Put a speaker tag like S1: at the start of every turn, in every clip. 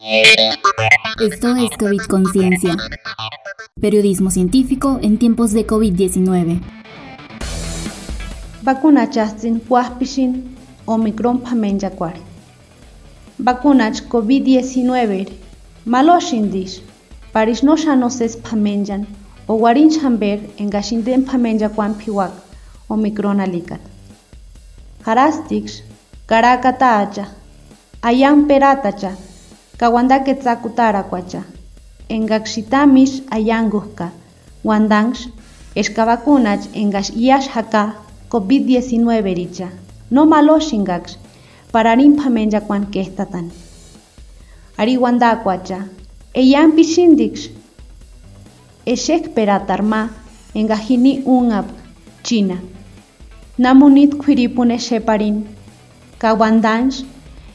S1: Esto es COVID Conciencia. Periodismo científico en tiempos de COVID-19.
S2: Vacuna chastin huaspishin Omicron pamenyakwar. Vacunach COVID-19 maloshin dish. Paris no es pamenyan o warin chamber en gashinden pamenyakwan piwak Omicron alikat. Harastix karakatacha ayan peratacha kawanda quetzakutara cuacha. Engaxitamish ayanguhka, wandangsh, escavacunach engax iax haka COVID-19 richa. No maloshingax, pararin pamenya kwan kestatan. Ari wanda cuacha, eyan pishindix, eshek peratarma, engajini unab, China. Namunit kwiripune sheparin, kawandansh,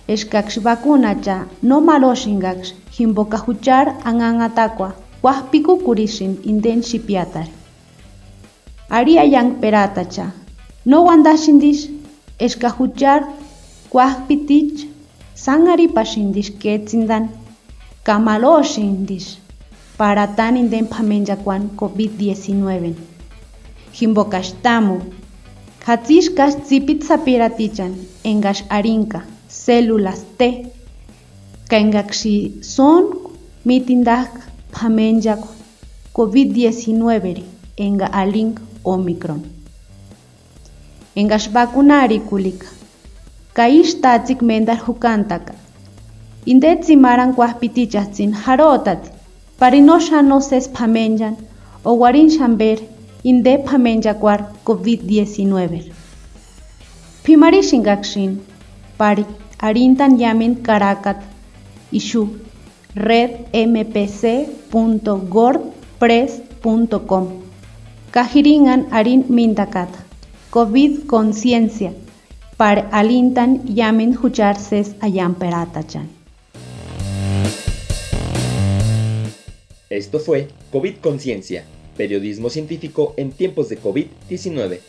S2: eskaks vacunacha no maloxingaks jimboka juchar angangatakua kuajpiku kurixin inden xipiatar. Ari ayang peratacha, no wandaxindis eska juchar kuajpitich sangari pasindis ketzindan kamaloxindis para tan inden pamenjakuan COVID-19. Jimbokastamu, hatzishkas zipitza piraticha engas arinka. Células T. Kengaxi son mitindak pamenyak COVID-19 enga alink Omicron. Engash vacunari kulika. Kaish tatzik mendar hukantaka. Indet zimaran kuahpitichazin harotat. Parinosha no ses pamenyan o warin shamber inde pamenyakwar COVID-19. Pimari shingakshin pari Arintan Yamin Caracat Ishu redmpc.wordpress.com Kajiringan Arin Mindakat COVID Conciencia para Alintan Yamin Hucharses Ayan Peratachan.
S3: Esto fue COVID Conciencia, periodismo científico en tiempos de COVID-19.